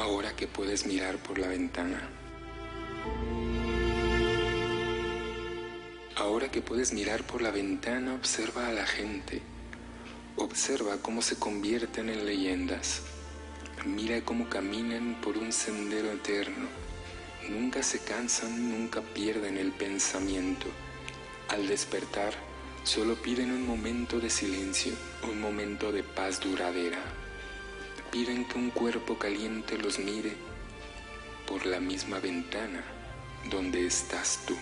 Ahora que puedes mirar por la ventana. Ahora que puedes mirar por la ventana, observa a la gente. Observa cómo se convierten en leyendas. Mira cómo caminan por un sendero eterno. Nunca se cansan, nunca pierden el pensamiento. Al despertar, solo piden un momento de silencio, un momento de paz duradera. Piden que un cuerpo caliente los mire por la misma ventana donde estás tú.